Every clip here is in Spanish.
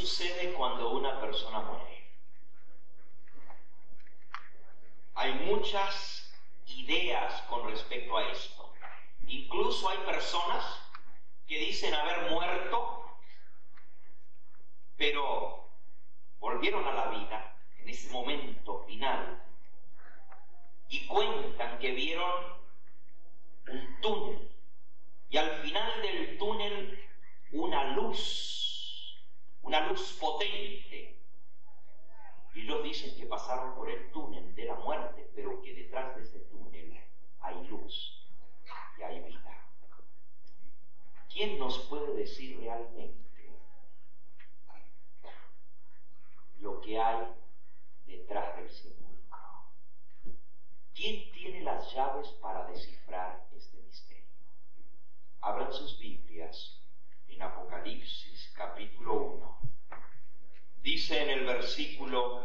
sucede cuando una persona muere? Hay muchas ideas con respecto a esto. Incluso hay personas que dicen haber muerto, pero volvieron a la vida en ese momento final y cuentan que vieron un túnel y al final del túnel una luz, una luz potente. Y ellos dicen que pasaron por el túnel de la muerte, pero que detrás de ese túnel hay luz y hay vida. ¿Quién nos puede decir realmente lo que hay detrás del sepulcro? ¿Quién tiene las llaves para descifrar este misterio? Abran sus Biblias en Apocalipsis capítulo 1. Dice en el versículo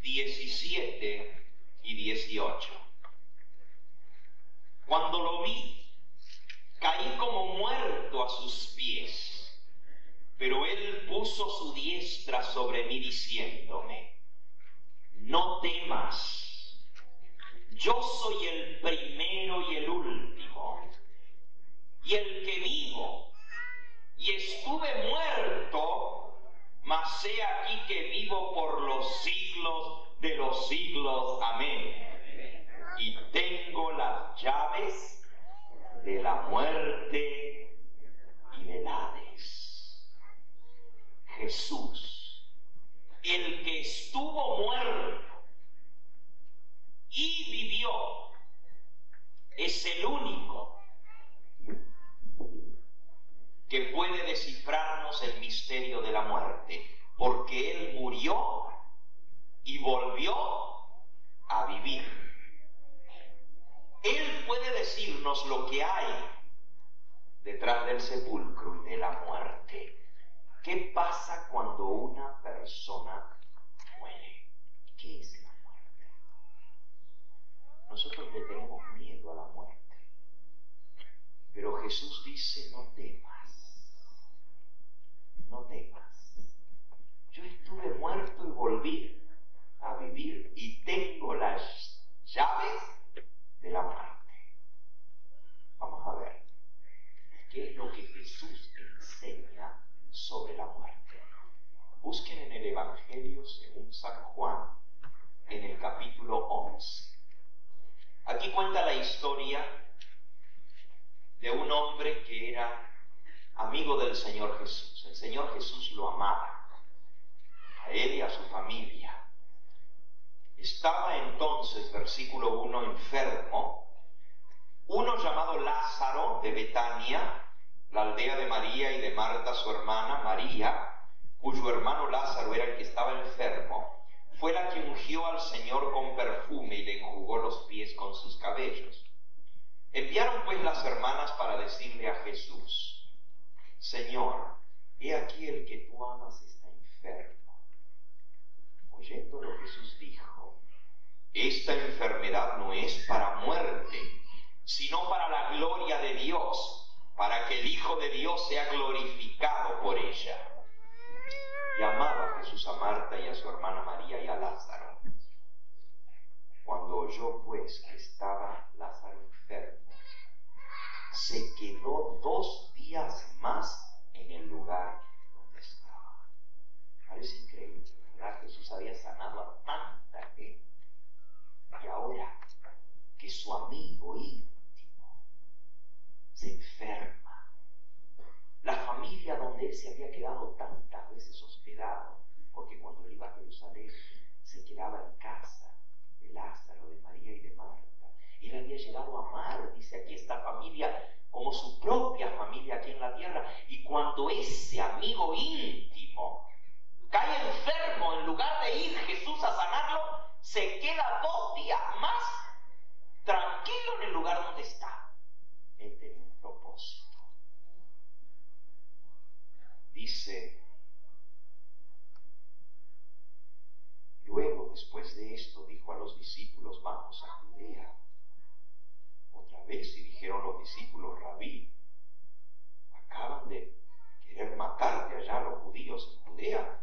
17 y 18. Cuando lo vi, caí como muerto a sus pies, pero él puso su diestra sobre mí diciéndome, no temas yo soy el primero y el último, y el que vivo, y muerto, mas sé aquí que vivo por los siglos de los siglos. Amén. Y tengo las llaves de la muerte y del Hades. Jesús, el que estuvo muerto, y vivió. Es el único que puede descifrarnos el misterio de la muerte, porque Él murió y volvió a vivir. Él puede decirnos lo que hay detrás del sepulcro y de la muerte. ¿Qué pasa cuando una persona muere? ¿Qué es nosotros le tenemos miedo a la muerte. Pero Jesús dice, no temas, no temas. Yo estuve muerto y volví a vivir y tengo las llaves de la muerte. Vamos a ver qué es lo que Jesús enseña sobre la muerte. Busquen en el Evangelio según San Juan, en el capítulo 11. Aquí cuenta la historia de un hombre que era amigo del Señor Jesús. El Señor Jesús lo amaba, a él y a su familia. Estaba entonces, versículo 1, enfermo, uno llamado Lázaro de Betania, la aldea de María y de Marta, su hermana María, cuyo hermano Lázaro era el que estaba enfermo fue la que ungió al Señor con perfume y le enjugó los pies con sus cabellos. Enviaron pues las hermanas para decirle a Jesús, Señor, he aquí el que tú amas está enfermo. Oyéndolo Jesús dijo, esta enfermedad no es para muerte, sino para la gloria de Dios, para que el Hijo de Dios sea glorificado por ella llamaba Jesús a Marta y a su hermana María y a Lázaro. Cuando oyó pues que estaba se quedó dos días más en el lugar donde estaba. Parece increíble, ¿verdad? Jesús había sanado a tanta gente. Y ahora que su amigo íntimo se enferma, la familia donde él se había quedado tantas veces porque cuando él iba a Jerusalén se quedaba en casa de Lázaro, de María y de Marta. Él había llegado a amar, dice aquí esta familia, como su propia familia aquí en la tierra. Y cuando ese amigo íntimo cae enfermo, en lugar de ir Jesús a sanarlo, se queda dos días más tranquilo en el lugar donde está. Él tenía un propósito. Dice Luego, después de esto, dijo a los discípulos, vamos a Judea. Otra vez, y dijeron los discípulos, rabí, acaban de querer matarte allá los judíos en Judea.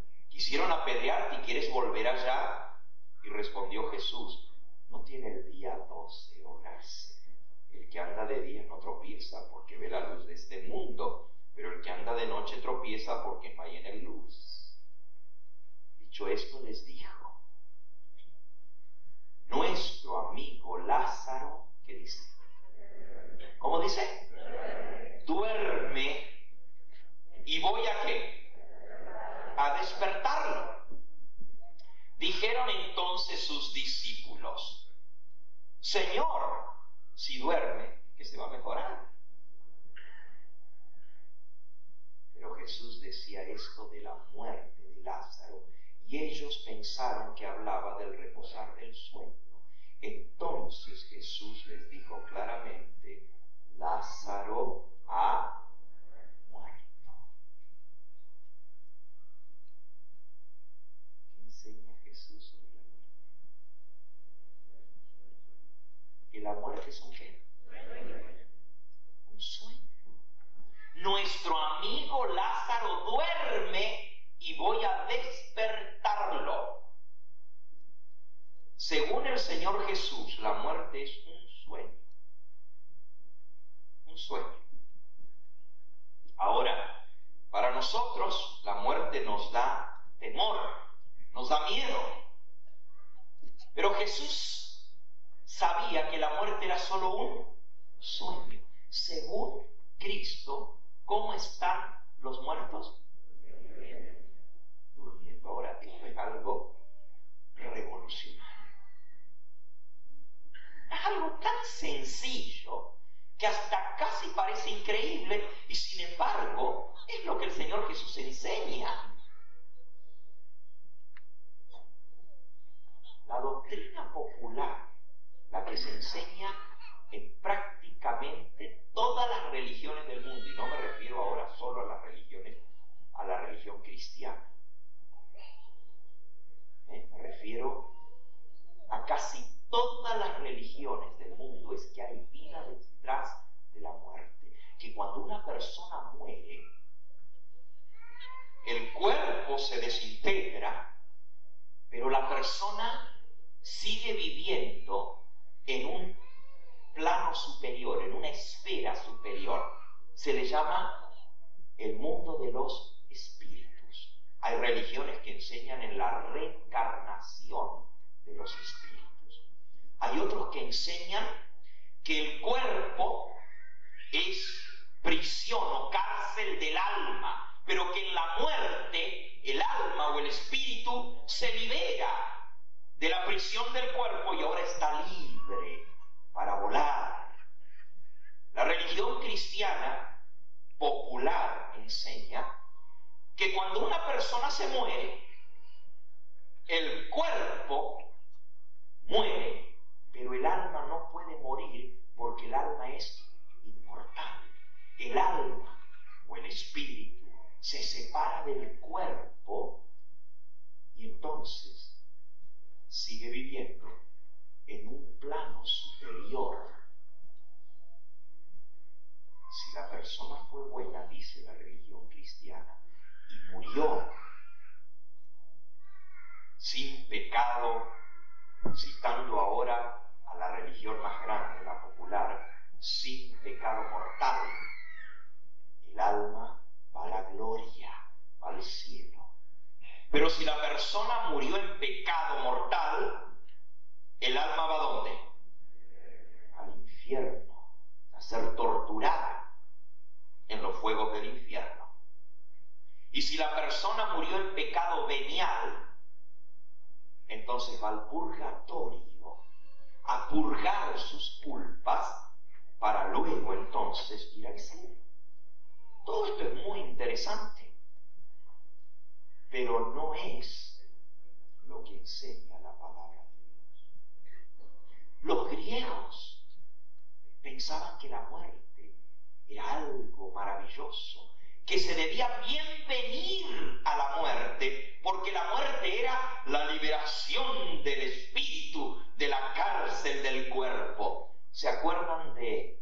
era ya? Y respondió Jesús, no tiene el día doce horas. El que anda de día no tropieza porque ve la luz de este mundo, pero el que anda de noche porque hay en él luz. Dicho esto les dijo, nuestro amigo Lázaro, ¿qué dice? ¿Cómo dice? Duerme y voy a qué? A despertarlo. Dijeron entonces sus discípulos, Señor, si duerme, que se va a mejorar. Pero Jesús decía esto de la muerte de Lázaro y ellos pensaron que hablaba del reposar del sueño. Entonces Jesús les dijo claramente, Lázaro ha ¿Y la muerte es un qué? Un sueño. Nuestro amigo Lázaro duerme y voy a despertarlo. Según el Señor Jesús, la muerte es un sueño. Un sueño. Ahora, para nosotros la muerte nos da temor, nos da miedo. Pero Jesús sabía que la muerte era solo un sueño. Según Cristo, ¿cómo están los muertos? Durmiendo. Ahora, esto es algo revolucionario. Es algo tan sencillo que hasta casi parece increíble y sin embargo es lo que el Señor Jesús enseña. La doctrina popular la que se enseña en prácticamente todas las religiones del mundo, y no me refiero ahora solo a las religiones, a la religión cristiana. ¿Eh? Me refiero a casi todas las religiones del mundo, es que hay vida detrás de la muerte. Que cuando una persona muere, el cuerpo se desintegra, pero la persona sigue viviendo en un plano superior, en una esfera superior. Se le llama el mundo de los espíritus. Hay religiones que enseñan en la reencarnación de los espíritus. Hay otros que enseñan que el cuerpo es prisión o cárcel del alma, pero que en la muerte el alma o el espíritu se libera de la prisión del cuerpo y ahora está libre para volar. La religión cristiana popular enseña que cuando una persona se muere, el cuerpo muere, pero el alma no puede morir porque el alma es inmortal. El alma o el espíritu se separa del cuerpo y entonces sigue viviendo en un plano superior. Si la persona fue buena, dice la religión cristiana, y murió sin pecado, citando ahora a la religión más grande, la popular, sin pecado mortal, el alma va a la gloria, va al cielo. Pero si la persona murió en pecado mortal, el alma va a dónde? Al infierno, a ser torturada en los fuegos del infierno. Y si la persona murió en pecado venial, entonces va al purgatorio a purgar sus culpas para luego entonces ir al cielo. Todo esto es muy interesante pero no es lo que enseña la palabra de Dios. Los griegos pensaban que la muerte era algo maravilloso, que se debía bienvenir a la muerte, porque la muerte era la liberación del espíritu de la cárcel del cuerpo. ¿Se acuerdan de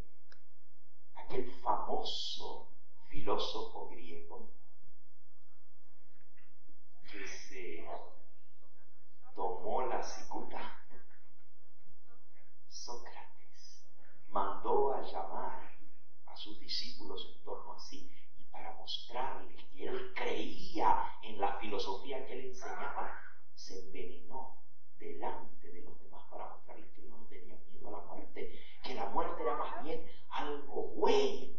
aquel famoso filósofo mandó a llamar a sus discípulos en torno a sí y para mostrarles que él creía en la filosofía que él enseñaba, se envenenó delante de los demás para mostrarles que no tenía miedo a la muerte, que la muerte era más bien algo bueno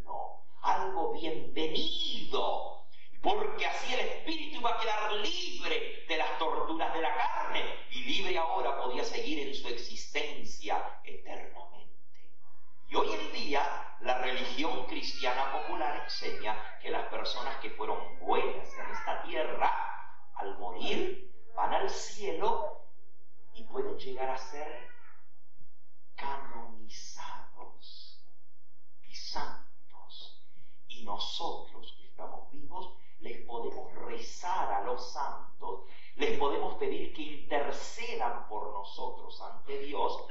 podemos pedir que intercedan por nosotros ante Dios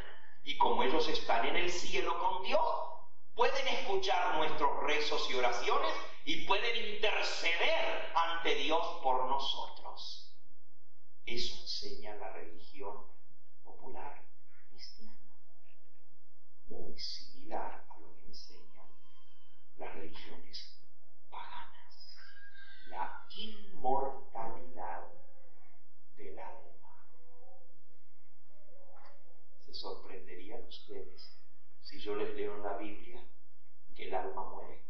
y como ellos están en el cielo con Dios, pueden escuchar nuestros rezos y oraciones y pueden interceder ante Dios por nosotros. Eso enseña la religión popular cristiana, muy similar a lo que enseñan las religiones paganas, la inmortalidad del alma. Se sorprenderían ustedes si yo les leo en la Biblia que el alma muere.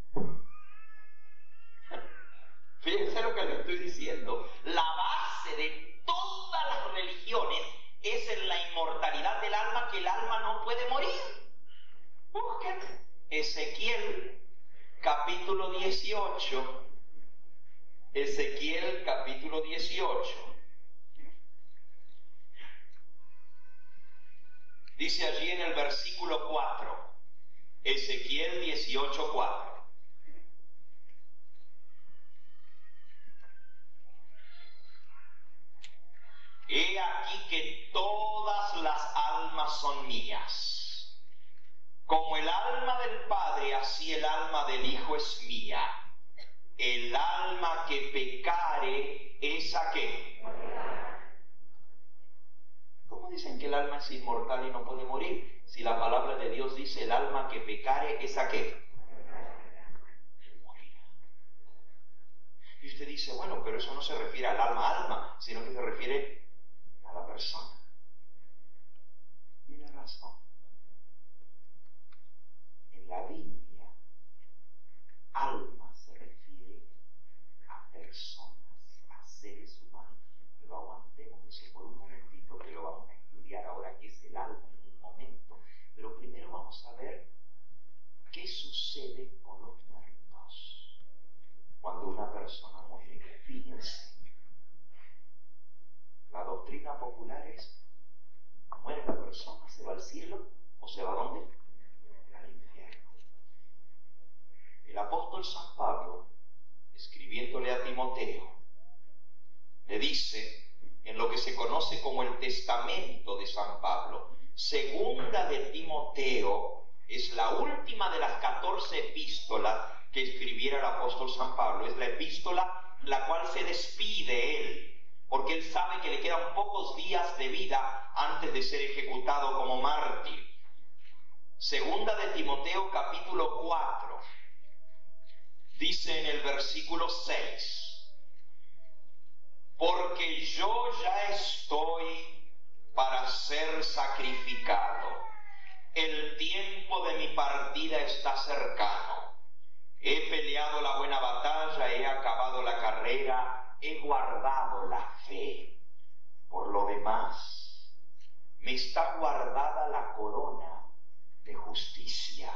Fíjense lo que les estoy diciendo. La base de todas las religiones es en la inmortalidad del alma, que el alma no puede morir. Busquen Ezequiel capítulo 18. Ezequiel capítulo 18. Dice allí en el versículo 4, Ezequiel 18, 4. He aquí que todas las almas son mías. Como el alma del Padre, así el alma del Hijo es mía. El alma que pecare, esa que. ¿Cómo dicen que el alma es inmortal y no puede morir? La palabra de Dios dice el alma que pecare, esa. Morirá. Y usted dice, bueno, pero eso no se refiere al alma alma, sino que se refiere a la persona. Tiene razón. En la Biblia, alma se refiere a personas, a seres humanos. Pero aguantemos eso por un momentito, que lo vamos a estudiar ahora, que es el alma en un momento. Pero primero vamos a ver qué sucede con los muertos cuando una persona muere. Fíjense. La doctrina popular es, muere la persona, se va al cielo o se va a dónde? Al infierno. El apóstol San Pablo, escribiéndole a Timoteo, le dice, en lo que se conoce como el testamento de San Pablo, segunda de Timoteo, es la última de las 14 epístolas que escribiera el apóstol San Pablo, es la epístola la cual se despide él porque él sabe que le quedan pocos días de vida antes de ser ejecutado como mártir. Segunda de Timoteo capítulo 4, dice en el versículo 6, porque yo ya estoy para ser sacrificado, el tiempo de mi partida está cercano, he peleado la buena batalla, he acabado la carrera, he guardado la fe. Por lo demás, me está guardada la corona de justicia,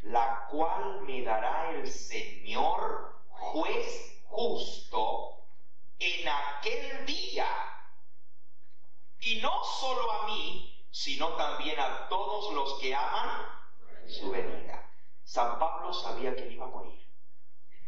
la cual me dará el Señor juez justo en aquel solo a mí, sino también a todos los que aman su venida. San Pablo sabía que iba a morir,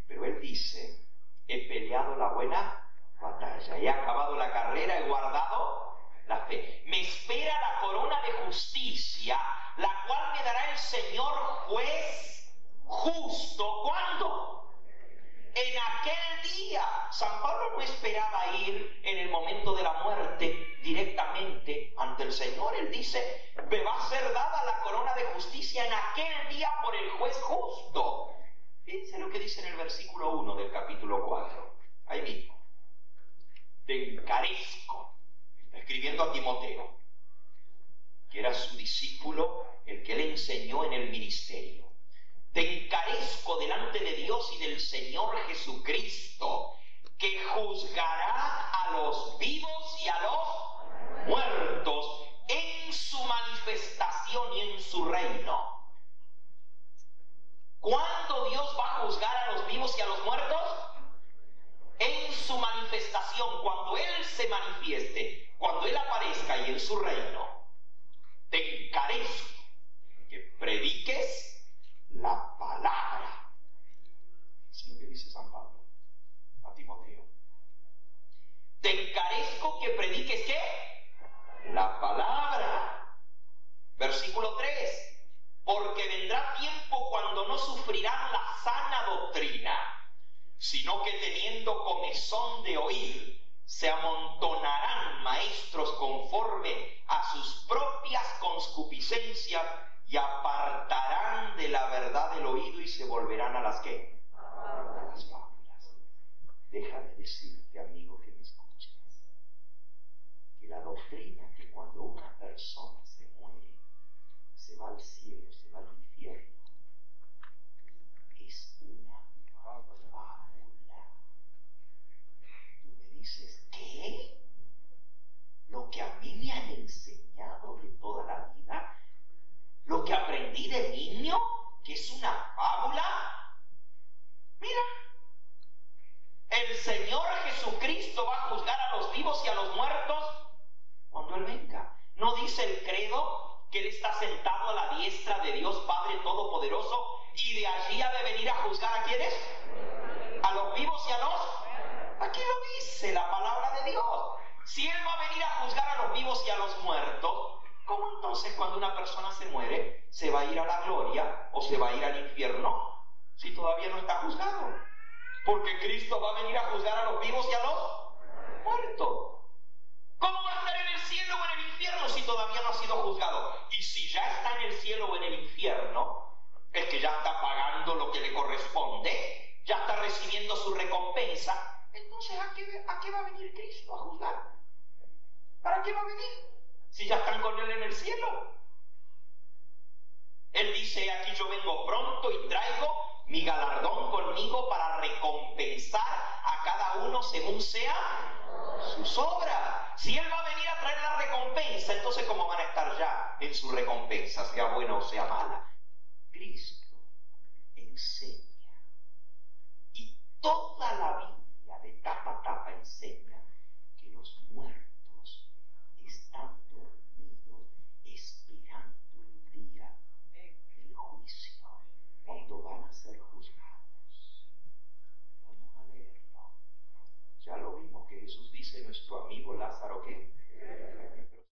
pero él dice, he peleado la buena batalla, he acabado la carrera, he guardado la fe. Me espera la corona de justicia, la cual me dará el Señor juez justo. ¿Cuándo? En aquel día. San Pablo no esperaba ir en el momento de la muerte directamente ante el Señor. Él dice, me va a ser dada la corona de justicia en aquel día por el juez justo. Fíjense lo que dice en el versículo 1 del capítulo 4. Ahí mismo. Te encarezco. Está escribiendo a Timoteo, que era su discípulo, el que le enseñó en el ministerio te encarezco delante de Dios y del Señor Jesucristo, que juzgará a los vivos y a los muertos en su manifestación y en su reino. ¿Cuándo Dios va a juzgar a los vivos y a los muertos? En su manifestación, cuando Él se manifieste, cuando Él aparezca y en su reino. Te encarezco que prediques la palabra. Es lo que dice San Pablo a Timoteo. Te encarezco que prediques qué? La palabra. Versículo 3. Porque vendrá tiempo cuando no sufrirán la sana doctrina, sino que teniendo comezón de oír, se amontonarán maestros conforme a sus propias conscupiscencias y apartarán volverán a las que? A las fábulas. Déjame decirte, amigo que me escuchas, que la doctrina que cuando una persona se muere, se va al cielo, se va al infierno, es una fábula. Tú me dices, ¿qué? Lo que a mí me han enseñado de toda la vida lo que aprendí de niño, que es una fábula. Mira, el Señor Jesucristo va a juzgar a los vivos y a los muertos cuando Él venga. ¿No dice el credo que Él está sentado a la diestra de Dios Padre Todopoderoso y de allí ha de venir a juzgar a quienes? A los vivos y a los... Aquí lo dice la palabra de Dios. Si Él va a venir a juzgar a los vivos y a los muertos, ¿Cómo entonces cuando una persona se muere se va a ir a la gloria o se va a ir al infierno si todavía no está juzgado? Porque Cristo va a venir a juzgar a los vivos y a los muertos. ¿Cómo va a estar en el cielo o en el infierno si todavía no ha sido juzgado? Y si ya está en el cielo o en el infierno, es que ya está pagando lo que le corresponde, ya está recibiendo su recompensa. Entonces, ¿a qué, a qué va a venir Cristo a juzgar? ¿Para qué va a venir? si ya están con Él en el cielo? Él dice, aquí yo vengo pronto y traigo mi galardón conmigo para recompensar a cada uno según sea sus obras. Si Él va a venir a traer la recompensa, entonces ¿cómo van a estar ya en su recompensa, sea buena o sea mala? Cristo enseña. Y toda la Biblia de tapa a tapa enseña